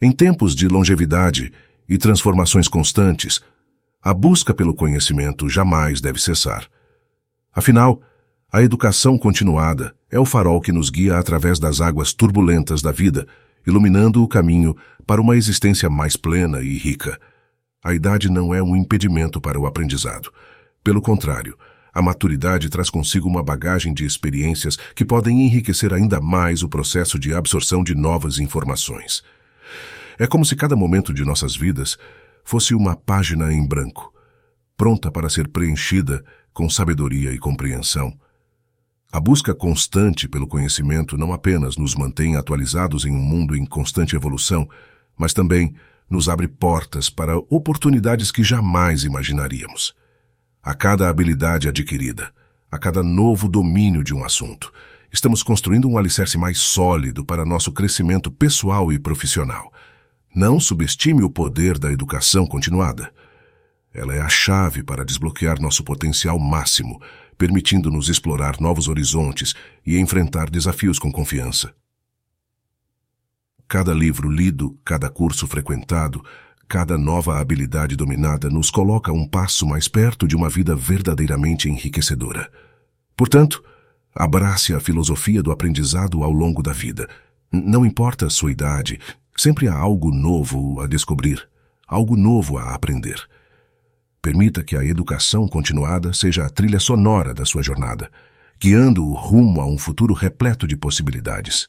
Em tempos de longevidade e transformações constantes, a busca pelo conhecimento jamais deve cessar. Afinal, a educação continuada é o farol que nos guia através das águas turbulentas da vida, iluminando o caminho para uma existência mais plena e rica. A idade não é um impedimento para o aprendizado. Pelo contrário, a maturidade traz consigo uma bagagem de experiências que podem enriquecer ainda mais o processo de absorção de novas informações. É como se cada momento de nossas vidas fosse uma página em branco, pronta para ser preenchida com sabedoria e compreensão. A busca constante pelo conhecimento não apenas nos mantém atualizados em um mundo em constante evolução, mas também nos abre portas para oportunidades que jamais imaginaríamos. A cada habilidade adquirida, a cada novo domínio de um assunto, estamos construindo um alicerce mais sólido para nosso crescimento pessoal e profissional. Não subestime o poder da educação continuada. Ela é a chave para desbloquear nosso potencial máximo, permitindo-nos explorar novos horizontes e enfrentar desafios com confiança. Cada livro lido, cada curso frequentado, Cada nova habilidade dominada nos coloca um passo mais perto de uma vida verdadeiramente enriquecedora. Portanto, abrace a filosofia do aprendizado ao longo da vida. Não importa a sua idade, sempre há algo novo a descobrir, algo novo a aprender. Permita que a educação continuada seja a trilha sonora da sua jornada, guiando-o rumo a um futuro repleto de possibilidades.